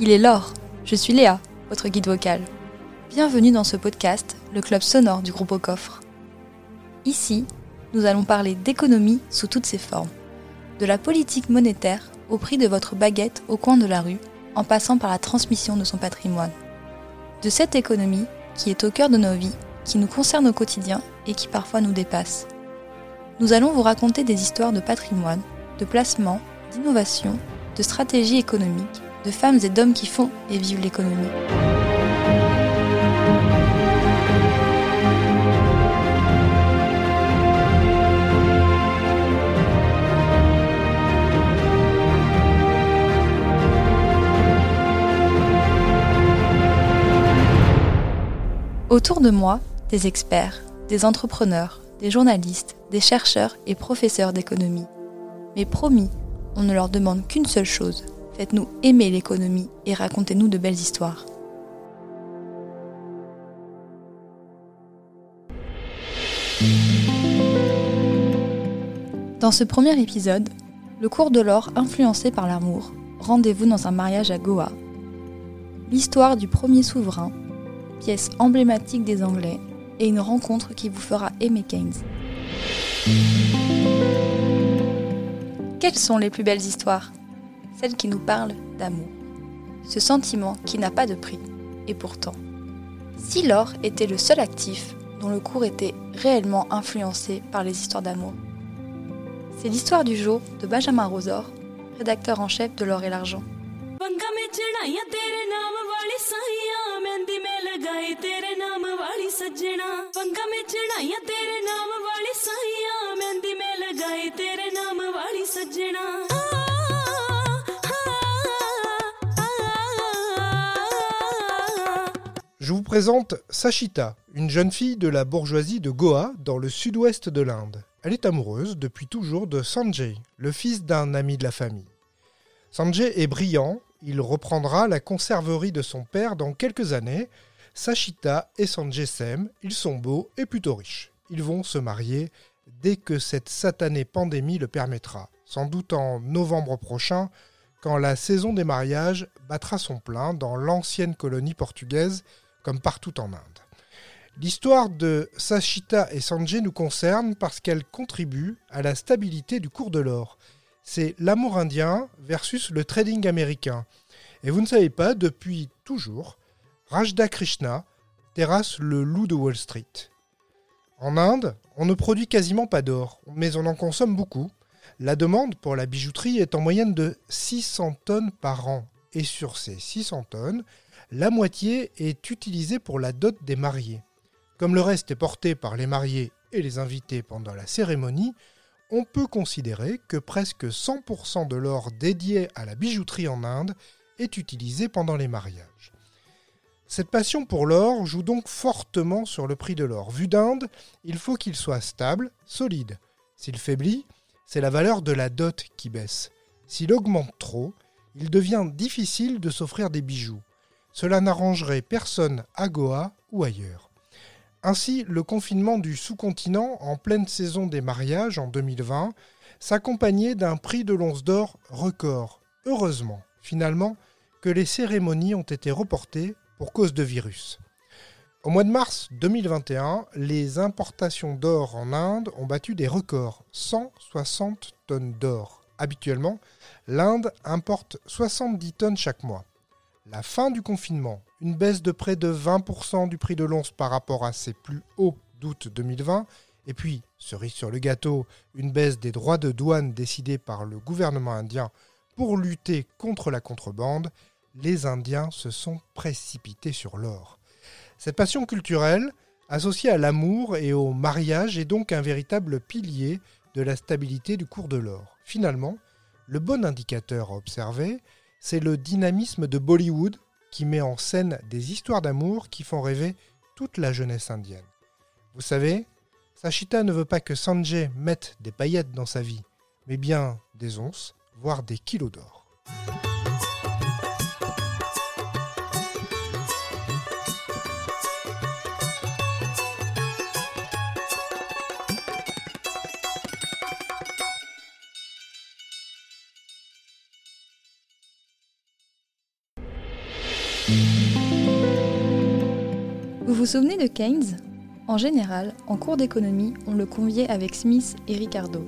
Il est l'or. Je suis Léa, votre guide vocal. Bienvenue dans ce podcast, le club sonore du groupe au coffre. Ici, nous allons parler d'économie sous toutes ses formes. De la politique monétaire au prix de votre baguette au coin de la rue, en passant par la transmission de son patrimoine. De cette économie qui est au cœur de nos vies, qui nous concerne au quotidien et qui parfois nous dépasse. Nous allons vous raconter des histoires de patrimoine, de placement, d'innovation, de stratégie économique, de femmes et d'hommes qui font et vivent l'économie. Autour de moi, des experts, des entrepreneurs, des journalistes, des chercheurs et professeurs d'économie. Mais promis, on ne leur demande qu'une seule chose. Faites-nous aimer l'économie et racontez-nous de belles histoires. Dans ce premier épisode, le cours de l'or influencé par l'amour, rendez-vous dans un mariage à Goa. L'histoire du premier souverain, pièce emblématique des Anglais, et une rencontre qui vous fera aimer Keynes. Quelles sont les plus belles histoires? Celles qui nous parlent d'amour. Ce sentiment qui n'a pas de prix. Et pourtant, si l'or était le seul actif dont le cours était réellement influencé par les histoires d'amour. C'est l'histoire du jour de Benjamin Rosor, rédacteur en chef de L'or et l'argent. Je vous présente Sachita, une jeune fille de la bourgeoisie de Goa, dans le sud-ouest de l'Inde. Elle est amoureuse depuis toujours de Sanjay, le fils d'un ami de la famille. Sanjay est brillant, il reprendra la conserverie de son père dans quelques années. Sachita et Sanjay s'aiment, ils sont beaux et plutôt riches. Ils vont se marier dès que cette satanée pandémie le permettra, sans doute en novembre prochain, quand la saison des mariages battra son plein dans l'ancienne colonie portugaise comme partout en Inde. L'histoire de Sachita et Sanjay nous concerne parce qu'elle contribue à la stabilité du cours de l'or. C'est l'amour indien versus le trading américain. Et vous ne savez pas, depuis toujours, Rajda Krishna terrasse le loup de Wall Street. En Inde, on ne produit quasiment pas d'or, mais on en consomme beaucoup. La demande pour la bijouterie est en moyenne de 600 tonnes par an. Et sur ces 600 tonnes, la moitié est utilisée pour la dot des mariés. Comme le reste est porté par les mariés et les invités pendant la cérémonie, on peut considérer que presque 100% de l'or dédié à la bijouterie en Inde est utilisé pendant les mariages. Cette passion pour l'or joue donc fortement sur le prix de l'or. Vu d'Inde, il faut qu'il soit stable, solide. S'il faiblit, c'est la valeur de la dot qui baisse. S'il augmente trop, il devient difficile de s'offrir des bijoux. Cela n'arrangerait personne à Goa ou ailleurs. Ainsi, le confinement du sous-continent en pleine saison des mariages en 2020 s'accompagnait d'un prix de l'once d'or record. Heureusement, finalement, que les cérémonies ont été reportées pour cause de virus. Au mois de mars 2021, les importations d'or en Inde ont battu des records, 160 tonnes d'or. Habituellement, l'Inde importe 70 tonnes chaque mois. La fin du confinement, une baisse de près de 20% du prix de l'once par rapport à ses plus hauts d'août 2020, et puis, cerise sur le gâteau, une baisse des droits de douane décidés par le gouvernement indien pour lutter contre la contrebande, les Indiens se sont précipités sur l'or. Cette passion culturelle, associée à l'amour et au mariage, est donc un véritable pilier de la stabilité du cours de l'or. Finalement, le bon indicateur à observer, c'est le dynamisme de Bollywood qui met en scène des histoires d'amour qui font rêver toute la jeunesse indienne. Vous savez, Sachita ne veut pas que Sanjay mette des paillettes dans sa vie, mais bien des onces, voire des kilos d'or. Vous vous souvenez de Keynes? En général, en cours d'économie, on le conviait avec Smith et Ricardo.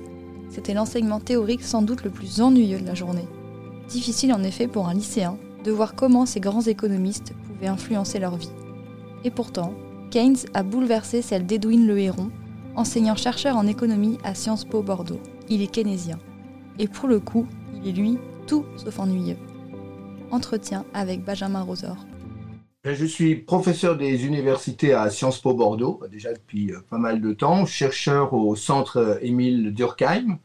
C'était l'enseignement théorique sans doute le plus ennuyeux de la journée. Difficile en effet pour un lycéen de voir comment ces grands économistes pouvaient influencer leur vie. Et pourtant, Keynes a bouleversé celle d'Edwin Le Héron, enseignant chercheur en économie à Sciences Po Bordeaux. Il est keynésien. Et pour le coup, il est lui tout sauf ennuyeux. Entretien avec Benjamin Rosor. Ben, je suis professeur des universités à Sciences Po Bordeaux, déjà depuis euh, pas mal de temps, chercheur au centre Émile Durkheim,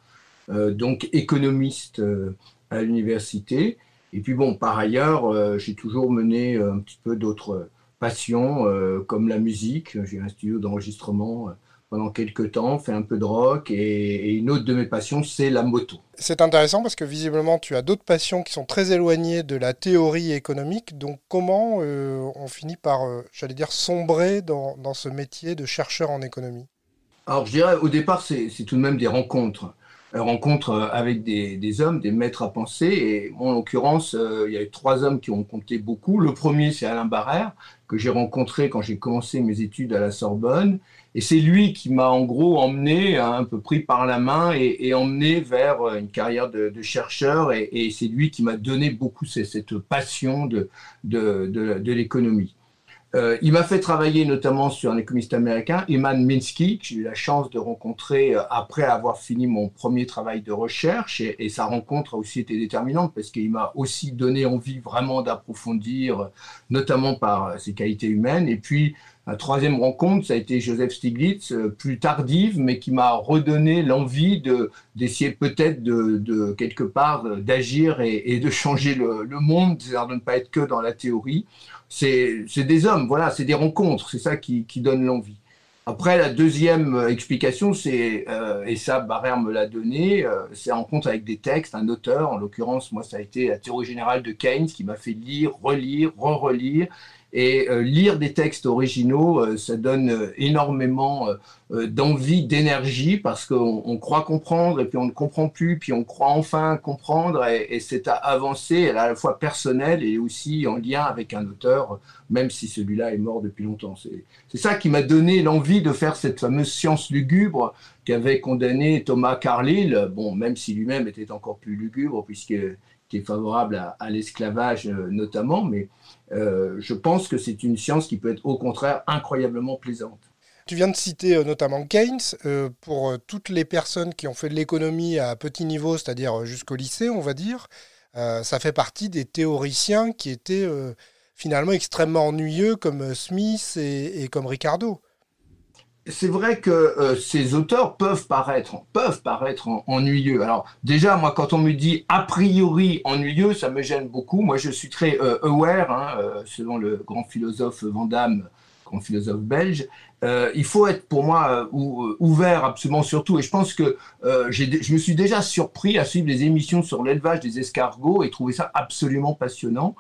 euh, donc économiste euh, à l'université. Et puis bon, par ailleurs, j'ai toujours mené un petit peu d'autres passions, comme la musique. J'ai un studio d'enregistrement pendant quelques temps, fait un peu de rock, et, une autre de mes passions, c'est la moto. C'est intéressant parce que visiblement, tu as d'autres passions qui sont très éloignées de la théorie économique. Donc, comment euh, on finit par, euh, j'allais dire, sombrer dans, dans, ce métier de chercheur en économie? Alors, je dirais, au départ, c'est tout de même des rencontres. Euh, rencontres avec des, hommes, des maîtres à penser. Et en l'occurrence, il y a eu trois hommes qui ont compté beaucoup. Le premier, c'est Alain Barrère, que j'ai rencontré quand j'ai commencé mes études à la Sorbonne. Et c'est lui qui m'a en gros emmené, hein, un peu pris par la main et, emmené vers euh, une carrière de, chercheur. Et, c'est lui qui m'a donné beaucoup cette, passion de, de, l'économie. Euh, il m'a fait travailler notamment sur un économiste américain, Eman Minsky, que j'ai eu la chance de rencontrer euh, après avoir fini mon premier travail de recherche. Et, sa rencontre a aussi été déterminante parce qu'il m'a aussi donné envie vraiment d'approfondir, notamment par ses qualités humaines. Et puis, la troisième rencontre, ça a été Joseph Stiglitz, euh, plus tardive, mais qui m'a redonné l'envie de, d'essayer peut-être de, quelque part d'agir et, de changer le, monde, c'est-à-dire de ne pas être que dans la théorie. C'est, des hommes, voilà, c'est des rencontres, c'est ça qui, donne l'envie. Après, la deuxième explication, c'est, euh, et ça, Barrère me l'a donné, euh, c'est en compte avec des textes, un auteur, en l'occurrence, moi, ça a été la théorie générale de Keynes, qui m'a fait lire, relire, re-relire, et euh, lire des textes originaux, euh, ça donne euh, énormément d'envie, d'énergie, parce qu'on croit comprendre, et puis on ne comprend plus, puis on croit enfin comprendre, et, c'est à avancer, à la fois personnel et aussi en lien avec un auteur, même si celui-là est mort depuis longtemps. C'est ça qui m'a donné l'envie de faire cette fameuse science lugubre qu'avait condamné Thomas Carlyle, bon, même si lui-même était encore plus lugubre, puisqu'il est favorable à, l'esclavage notamment, mais euh, je pense que c'est une science qui peut être au contraire incroyablement plaisante. Tu viens de citer euh, notamment Keynes. Euh, pour toutes les personnes qui ont fait de l'économie à petit niveau, c'est-à-dire jusqu'au lycée, on va dire, ça fait partie des théoriciens qui étaient finalement extrêmement ennuyeux comme Smith et comme Ricardo c'est vrai que euh, ces auteurs peuvent paraître, peuvent paraître ennuyeux. Alors déjà, moi, quand on me dit a priori ennuyeux, ça me gêne beaucoup. Moi, je suis très euh, aware, hein, euh, selon le grand philosophe Van Damme, grand philosophe belge. il faut être pour moi ouvert absolument sur tout. Et je pense que je me suis déjà surpris à suivre des émissions sur l'élevage des escargots et trouver ça absolument passionnant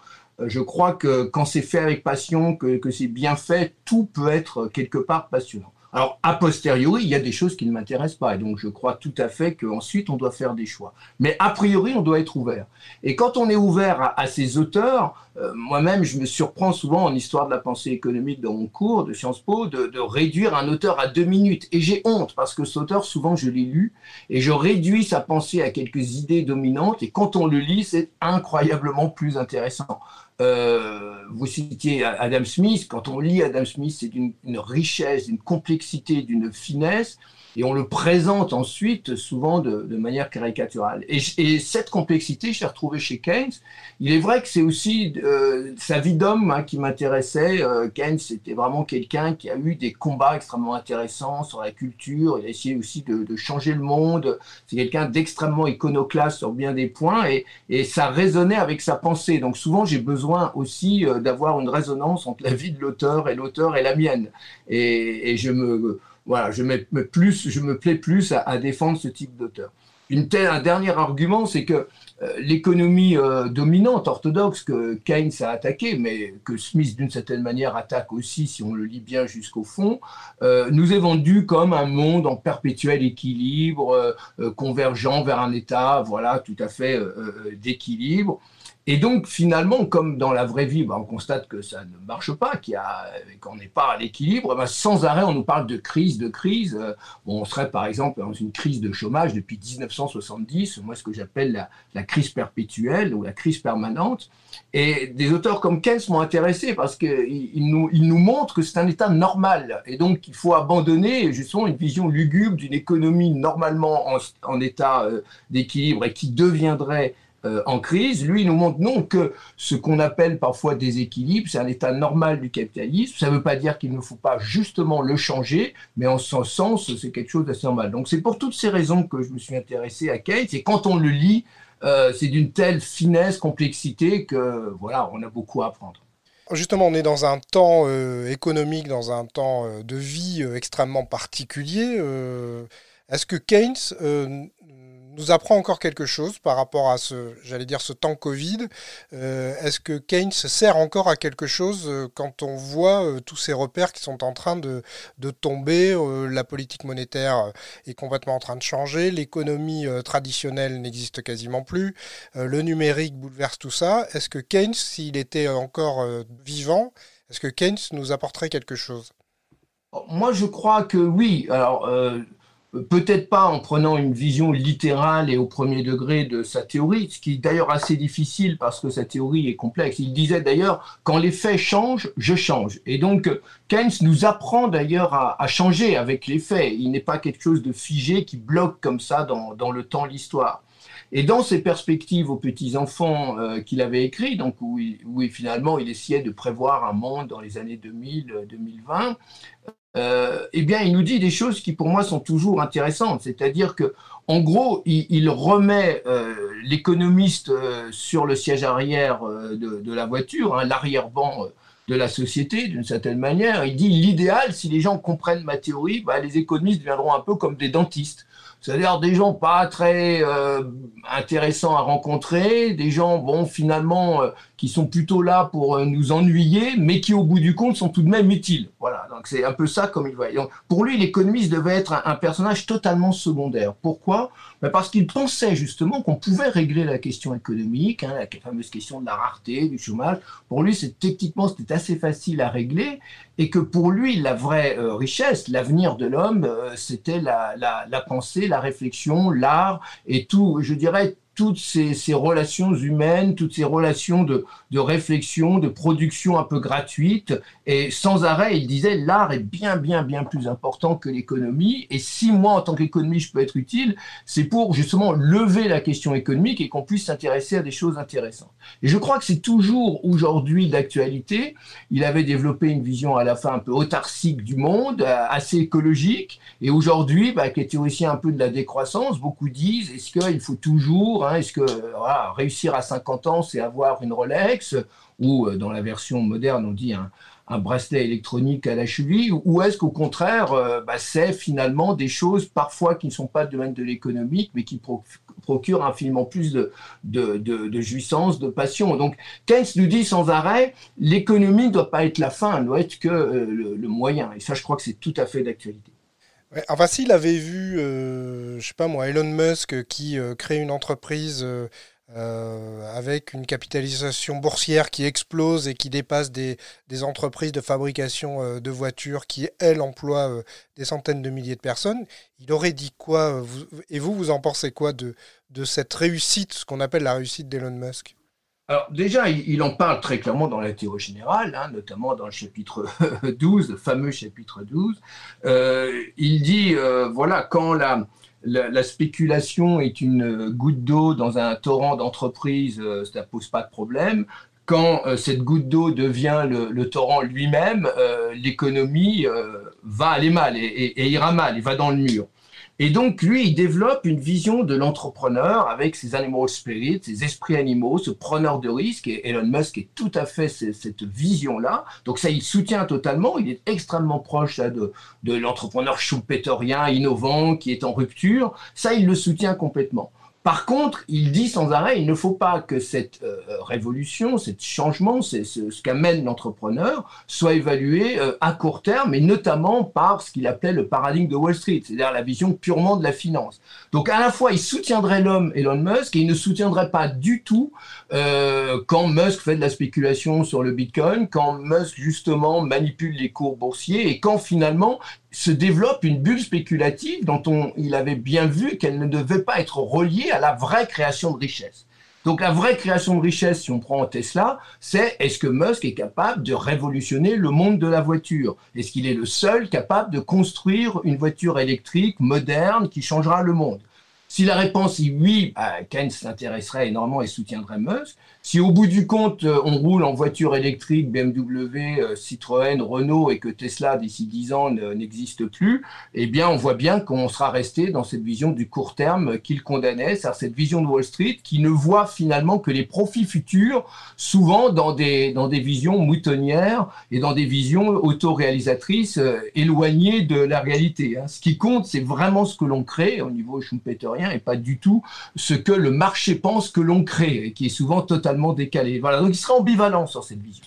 je crois que quand c'est fait avec passion, que, que c'est bien fait, tout peut être quelque part passionnant. Alors, a posteriori, il y a des choses qui ne m'intéressent pas. Et donc, je crois tout à fait qu'ensuite, on doit faire des choix. Mais a priori, on doit être ouvert. Et quand on est ouvert à, ces auteurs, euh, moi-même, je me surprends souvent en histoire de la pensée économique dans mon cours de Sciences Po de, de réduire un auteur à deux minutes. Et j'ai honte parce que cet auteur, souvent, je l'ai lu et je réduis sa pensée à quelques idées dominantes. Et quand on le lit, c'est incroyablement plus intéressant. Euh, vous citiez Adam Smith. Quand on lit Adam Smith, c'est d'une richesse, d'une complexité, d'une finesse et on le présente ensuite souvent de, manière caricaturale. Et, cette complexité, je l'ai retrouvée chez Keynes. Il est vrai que c'est aussi euh, sa vie d'homme hein, qui m'intéressait. Euh, Keynes, c'était vraiment quelqu'un qui a eu des combats extrêmement intéressants sur la culture. Il a essayé aussi de, changer le monde. C'est quelqu'un d'extrêmement iconoclaste sur bien des points et, ça résonnait avec sa pensée. Donc souvent, j'ai besoin aussi euh, d'avoir une résonance entre la vie de l'auteur et l'auteur et la mienne. Et je me voilà, je me, plais plus à, défendre ce type d'auteur. un dernier argument, c'est que euh, l'économie euh, dominante, orthodoxe, que Keynes a attaqué, mais que Smith, d'une certaine manière, attaque aussi, si on le lit bien jusqu'au fond, euh, nous est vendue comme un monde en perpétuel équilibre, convergent vers un état, voilà, tout à fait d'équilibre. Et donc, finalement, comme dans la vraie vie, bah, on constate que ça ne marche pas, qu'on n'est pas à l'équilibre, bah, sans arrêt, on nous parle de crise, de crise. Euh, on serait, par exemple, dans une crise de chômage depuis 1970, moi, ce que j'appelle la, crise perpétuelle ou la crise permanente. Et des auteurs comme Keynes m'ont intéressé parce qu'ils nous, montrent que c'est un état normal. Et donc, il faut abandonner, justement, une vision lugubre d'une économie normalement en, état euh, d'équilibre et qui deviendrait euh, en crise, lui, il nous montre non que ce qu'on appelle parfois déséquilibre, c'est un état normal du capitalisme. Ça ne veut pas dire qu'il ne faut pas justement le changer, mais en ce sens, c'est quelque chose d'assez normal. Donc c'est pour toutes ces raisons que je me suis intéressé à Keynes. Et quand on le lit, euh, c'est d'une telle finesse, complexité que voilà, on a beaucoup à apprendre. Justement, on est dans un temps euh, économique, dans un temps de vie extrêmement particulier. Est-ce que Keynes nous apprend encore quelque chose par rapport à ce, j'allais dire, ce temps Covid. Euh, est-ce que Keynes sert encore à quelque chose euh, quand on voit euh, tous ces repères qui sont en train de, de tomber La politique monétaire est complètement en train de changer, l'économie traditionnelle n'existe quasiment plus, le numérique bouleverse tout ça. Est-ce que Keynes, s'il était encore vivant, est-ce que Keynes nous apporterait quelque chose? Moi, je crois que oui. Alors, peut-être pas en prenant une vision littérale et au premier degré de sa théorie, ce qui est d'ailleurs assez difficile parce que sa théorie est complexe. Il disait d'ailleurs, quand les faits changent, je change. Et donc, Keynes nous apprend d'ailleurs à, changer avec les faits. Il n'est pas quelque chose de figé qui bloque comme ça dans, le temps l'histoire. Et dans ses perspectives aux petits-enfants euh, qu'il avait écrit, donc où, où, finalement il essayait de prévoir un monde dans les années 2000-2020, euh, eh bien, il nous dit des choses qui, pour moi, sont toujours intéressantes. C'est-à-dire que, en gros, il, remet euh, l'économiste euh, sur le siège arrière de, la voiture, hein, l'arrière-ban de la société, d'une certaine manière. Il dit l'idéal, si les gens comprennent ma théorie, bah, les économistes deviendront un peu comme des dentistes. C'est-à-dire des gens pas très intéressants à rencontrer, des gens, bon, finalement, qui sont plutôt là pour euh, nous ennuyer, mais qui au bout du compte sont tout de même utiles. Voilà, donc c'est un peu ça comme il voit. pour lui, l'économiste devait être un, personnage totalement secondaire. Pourquoi? Ben Parce qu'il pensait justement qu'on pouvait régler la question économique, hein, la fameuse question de la rareté, du chômage. Pour lui, techniquement c'était assez facile à régler, et que pour lui, la vraie euh, richesse, l'avenir de l'homme, euh, c'était la, la, la pensée, la réflexion, l'art et tout, je dirais toutes ces, relations humaines, toutes ces relations de, de, réflexion, de production un peu gratuite. Et sans arrêt, il disait, l'art est bien, bien, bien plus important que l'économie. Et si moi, en tant qu'économiste, je peux être utile, c'est pour justement lever la question économique et qu'on puisse s'intéresser à des choses intéressantes. Et je crois que c'est toujours aujourd'hui d'actualité. Il avait développé une vision à la fin un peu autarcique du monde, euh, assez écologique. Et aujourd'hui, bah, qui est théoricien un peu de la décroissance, beaucoup disent, est-ce qu'il faut toujours Hein, est-ce que réussir à 50 ans, c'est avoir une Rolex ou euh, dans la version moderne, on dit un, bracelet électronique à la cheville Ou est-ce qu'au contraire, euh, bah, c'est finalement des choses parfois qui ne sont pas de domaine de l'économique, mais qui procurent infiniment plus de, de, jouissance, de passion. Donc, Keynes nous dit sans arrêt, l'économie ne doit pas être la fin, elle doit être que euh, le moyen. Et ça, je crois que c'est tout à fait d'actualité enfin, s'il avait vu, euh, je sais pas moi, Elon Musk qui euh, crée une entreprise euh, avec une capitalisation boursière qui explose et qui dépasse des, entreprises de fabrication de voitures qui, elles, emploient des centaines de milliers de personnes, il aurait dit quoi Et vous, vous en pensez quoi de, de cette réussite, ce qu'on appelle la réussite d'Elon Musk? Alors déjà, il, en parle très clairement dans la théorie générale, hein, notamment dans le chapitre 12, le fameux chapitre 12. Euh, il dit, euh, voilà, quand la, la, spéculation est une goutte d'eau dans un torrent d'entreprise, euh, ça ne pose pas de problème. Quand cette goutte d'eau devient le, torrent lui-même, l'économie va aller mal et, ira mal, il va dans le mur. Et donc, lui, il développe une vision de l'entrepreneur avec ses animal spirits, ses esprits animaux, ce preneur de risque. Et Elon Musk est tout à fait cette vision-là. Donc, ça, il soutient totalement. Il est extrêmement proche de, de l'entrepreneur schumpeterien, innovant, qui est en rupture. Ça, il le soutient complètement. Par contre, il dit sans arrêt, il ne faut pas que cette euh, révolution, ce changement, ce, ce qu'amène l'entrepreneur, soit évalué euh, à court terme, et notamment par ce qu'il appelait le paradigme de Wall Street, c'est-à-dire la vision purement de la finance. Donc à la fois, il soutiendrait l'homme Elon Musk, et il ne soutiendrait pas du tout euh, quand Musk fait de la spéculation sur le Bitcoin, quand Musk justement manipule les cours boursiers, et quand finalement se développe une bulle spéculative dont on, il avait bien vu qu'elle ne devait pas être reliée à la vraie création de richesse. Donc la vraie création de richesse, si on prend Tesla, c'est est-ce que Musk est capable de révolutionner le monde de la voiture? Est-ce qu'il est le seul capable de construire une voiture électrique moderne qui changera le monde? Si la réponse est oui, bah, Keynes s'intéresserait énormément et soutiendrait Musk. Si au bout du compte, euh, on roule en voiture électrique, BMW, euh, Citroën, Renault et que Tesla, d'ici 10 ans, n'existe plus, eh bien, on voit bien qu'on sera resté dans cette vision du court terme qu'il condamnait, c'est-à-dire cette vision de Wall Street qui ne voit finalement que les profits futurs, souvent dans des, dans des visions moutonnières et dans des visions autoréalisatrices euh, éloignées de la réalité. Hein. Ce qui compte, c'est vraiment ce que l'on crée au niveau schumpeterien et pas du tout ce que le marché pense que l'on crée, et qui est souvent totalement décalé. Voilà, donc il sera ambivalent sur cette vision.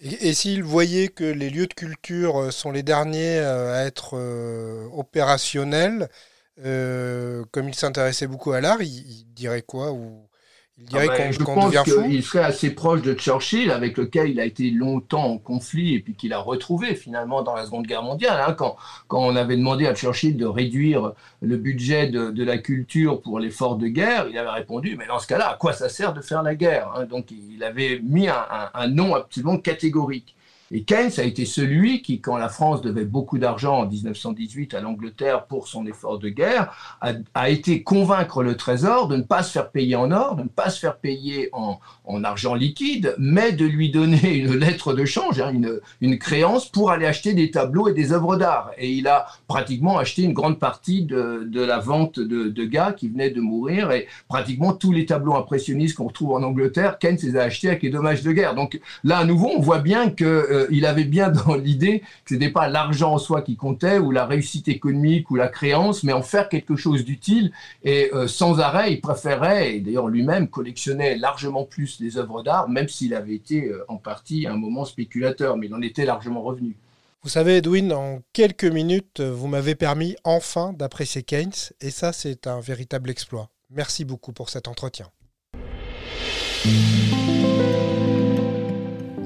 Et, s'il voyait que les lieux de culture euh, sont les derniers euh, à être euh, opérationnels, comme il s'intéressait beaucoup à l'art, il, dirait quoi ou il dirait ah ben, je pense qu'il serait assez proche de Churchill, avec lequel il a été longtemps en conflit et puis qu'il a retrouvé finalement dans la Seconde Guerre mondiale. Hein, quand, quand on avait demandé à Churchill de réduire le budget de, de la culture pour l'effort de guerre, il avait répondu Mais dans ce cas-là, à quoi ça sert de faire la guerre hein? Donc il avait mis un, un, un nom absolument catégorique. Et Keynes a été celui qui, quand la France devait beaucoup d'argent en 1918 à l'Angleterre pour son effort de guerre, a, été convaincre le Trésor de ne pas se faire payer en or, de ne pas se faire payer en, argent liquide, mais de lui donner une lettre de change, hein, une, créance pour aller acheter des tableaux et des œuvres d'art. Et il a pratiquement acheté une grande partie de, la vente de, de, gars qui venaient de mourir et pratiquement tous les tableaux impressionnistes qu'on retrouve en Angleterre, Keynes les a achetés avec les dommages de guerre. Donc là, à nouveau, on voit bien que euh, il avait bien dans l'idée que ce n'était pas l'argent en soi qui comptait, ou la réussite économique, ou la créance, mais en faire quelque chose d'utile. Et euh, sans arrêt, il préférait, et d'ailleurs lui-même collectionnait largement plus les œuvres d'art, même s'il avait été euh, en partie à un moment spéculateur, mais il en était largement revenu. Vous savez, Edwin, en quelques minutes, vous m'avez permis enfin d'apprécier Keynes, et ça, c'est un véritable exploit. Merci beaucoup pour cet entretien.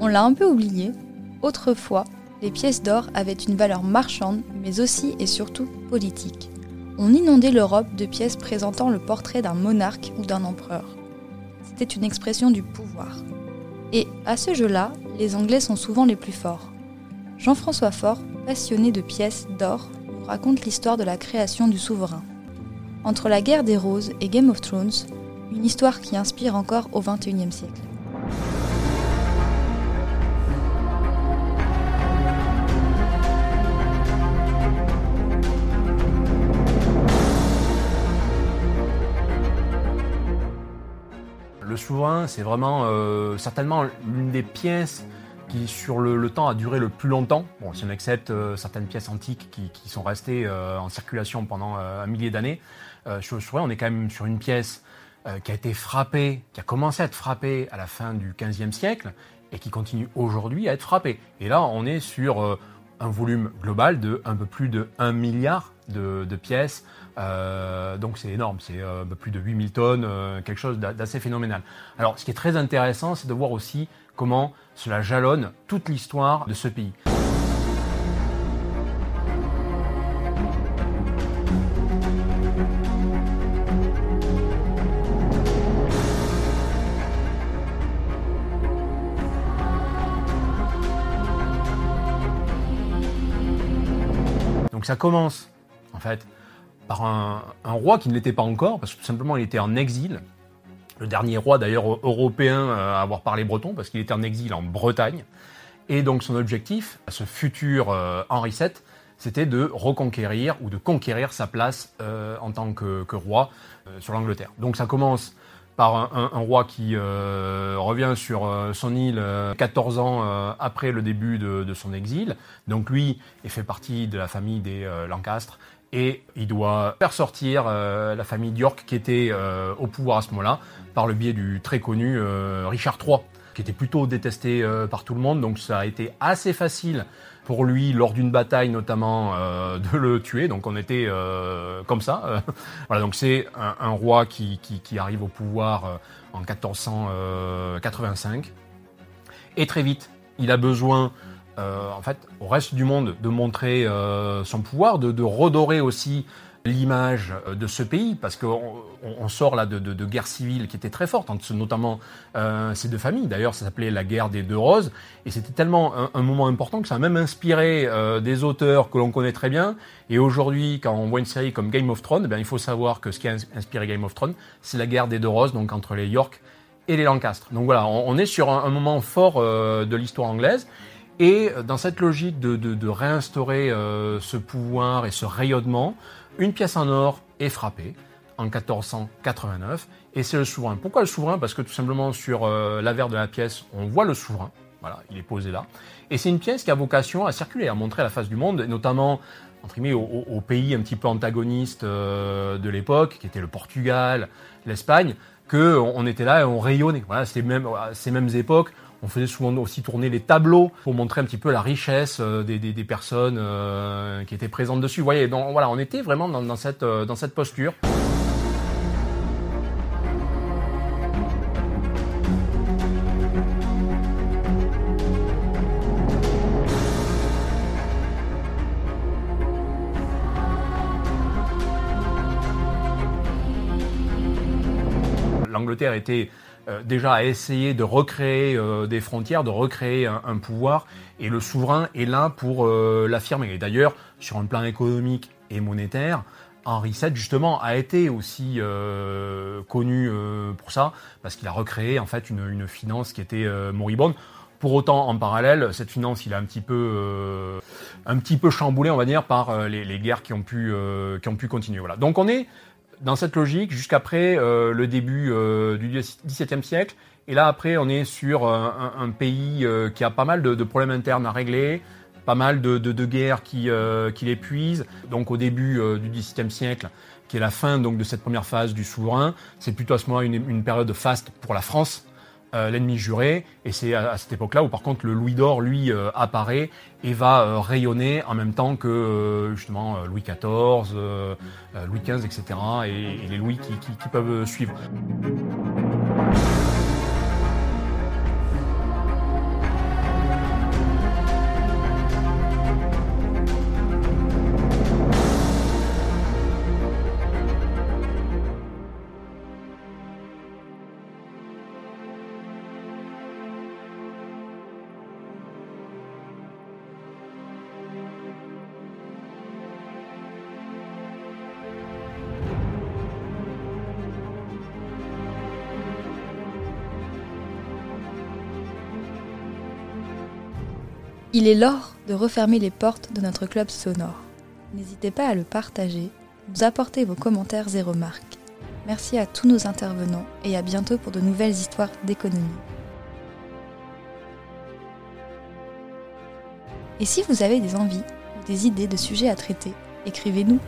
On l'a un peu oublié, Autrefois, les pièces d'or avaient une valeur marchande, mais aussi et surtout politique. On inondait l'Europe de pièces présentant le portrait d'un monarque ou d'un empereur. C'était une expression du pouvoir. Et à ce jeu-là, les Anglais sont souvent les plus forts. Jean-François Faure, passionné de pièces d'or, raconte l'histoire de la création du souverain. Entre la guerre des roses et Game of Thrones, une histoire qui inspire encore au XXIe siècle. C'est vraiment euh, certainement l'une des pièces qui, sur le, temps, a duré le plus longtemps. Bon, si on accepte euh, certaines pièces antiques qui, sont restées euh, en circulation pendant un millier d'années, sur souverain, on est quand même sur une pièce qui a été frappée, qui a commencé à être frappée à la fin du XVe siècle et qui continue aujourd'hui à être frappée. Et là, on est sur un volume global de un peu plus de 1 milliard de, de pièces euh, donc c'est énorme, c'est euh, plus de 8000 tonnes, euh, quelque chose d'assez phénoménal. Alors ce qui est très intéressant, c'est de voir aussi comment cela jalonne toute l'histoire de ce pays. Ça commence, en fait, par un, roi qui ne l'était pas encore, parce que tout simplement il était en exil. Le dernier roi d'ailleurs européen à avoir parlé breton, parce qu'il était en exil en Bretagne. Et donc son objectif, à ce futur euh, Henri VII, c'était de reconquérir ou de conquérir sa place euh, en tant que, roi euh, sur l'Angleterre. Donc ça commence par un, roi qui revient sur son île 14 ans après le début de, de, son exil. Donc lui, il fait partie de la famille des Lancastres et il doit faire sortir la famille d'York qui était au pouvoir à ce moment-là par le biais du très connu Richard III qui était plutôt détesté par tout le monde donc ça a été assez facile pour lui lors d'une bataille notamment euh, de le tuer. Donc on était euh, comme ça. voilà, donc c'est un, roi qui, arrive au pouvoir euh, en 1485. Et très vite, il a besoin, en fait, au reste du monde, de montrer son pouvoir, de redorer aussi l'image euh, de ce pays, parce qu'on on sort là de, de, guerre civile qui était très forte, entre notamment euh, ces deux familles. D'ailleurs, ça s'appelait la guerre des deux roses, et c'était tellement un, moment important que ça a même inspiré euh, des auteurs que l'on connaît très bien. Et aujourd'hui, quand on voit une série comme Game of Thrones, eh il faut savoir que ce qui a inspiré Game of Thrones, c'est la guerre des deux roses, donc entre les York et les Lancaster. Donc voilà, on, est sur un, moment fort de l'histoire anglaise. Et dans cette logique de, de, de réinstaurer ce pouvoir et ce rayonnement, une pièce en or est frappée en 1489 et c'est le souverain. Pourquoi le souverain? Parce que tout simplement sur euh, l'avers de la pièce, on voit le souverain. Voilà, il est posé là. Et c'est une pièce qui a vocation à circuler, à montrer la face du monde, notamment entre au, pays un petit peu antagonistes euh, de l'époque, qui était le Portugal, l'Espagne, que on était là et on rayonnait. Voilà, c'était même ces mêmes époques on faisait souvent aussi tourner les tableaux pour montrer un petit peu la richesse euh, des, personnes euh, qui étaient présentes dessus. Vous voyez, voilà, on était vraiment dans, euh, dans cette posture. L'Angleterre était euh, déjà à essayer de recréer euh, des frontières, de recréer un, pouvoir, et le souverain est là pour euh, l'affirmer. Et d'ailleurs, sur un plan économique et monétaire, Henri VII justement a été aussi connu pour ça, parce qu'il a recréé en fait une, finance qui était moribonde. Pour autant, en parallèle, cette finance, il a un petit peu, un petit peu chamboulé, on va dire, par les, guerres qui ont pu, qui ont pu continuer. Voilà. Donc on est dans cette logique jusqu'après euh, le début euh, du XVIIe siècle. Et là, après, on est sur un, pays euh, qui a pas mal de, problèmes internes à régler, pas mal de, de, guerres qui, qui l'épuisent. Donc, au début du XVIIe siècle, qui est la fin donc de cette première phase du souverain, c'est plutôt à ce moment une, une période faste pour la France, euh, l'ennemi juré, et c'est à, cette époque-là où par contre le Louis d'or, lui, euh, apparaît et va euh, rayonner en même temps que justement Louis XIV, Louis XV, etc., et, les Louis qui, qui peuvent suivre. Il est l'heure de refermer les portes de notre club sonore. N'hésitez pas à le partager, nous apporter vos commentaires et remarques. Merci à tous nos intervenants et à bientôt pour de nouvelles histoires d'économie. Et si vous avez des envies ou des idées de sujets à traiter, écrivez-nous